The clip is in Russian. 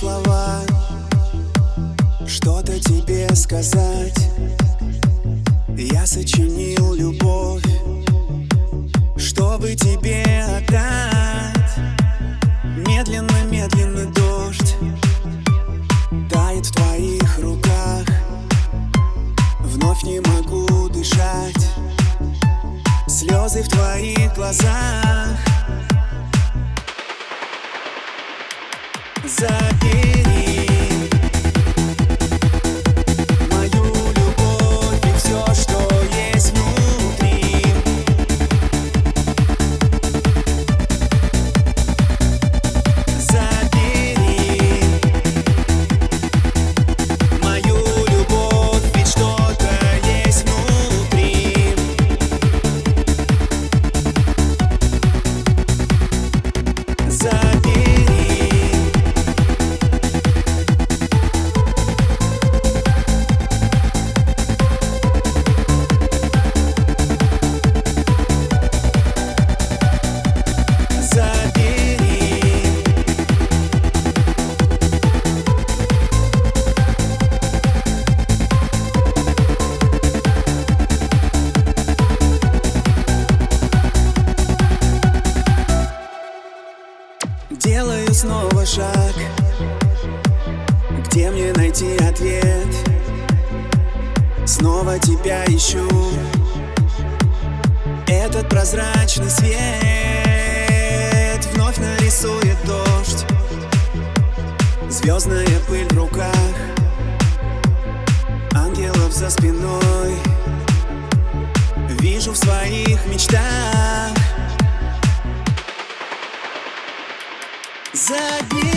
слова. Что-то тебе сказать. Я сочинил любовь Чтобы тебе отдать. Медленно, медленно дождь Тает в твоих руках. Вновь не могу дышать. Слезы в твоих глазах Забери Делаю снова шаг. Где мне найти ответ? Снова тебя ищу. Этот прозрачный свет Вновь нарисует дождь. Звездная пыль в руках. Ангелов за спиной. Вижу в своих мечтах Забей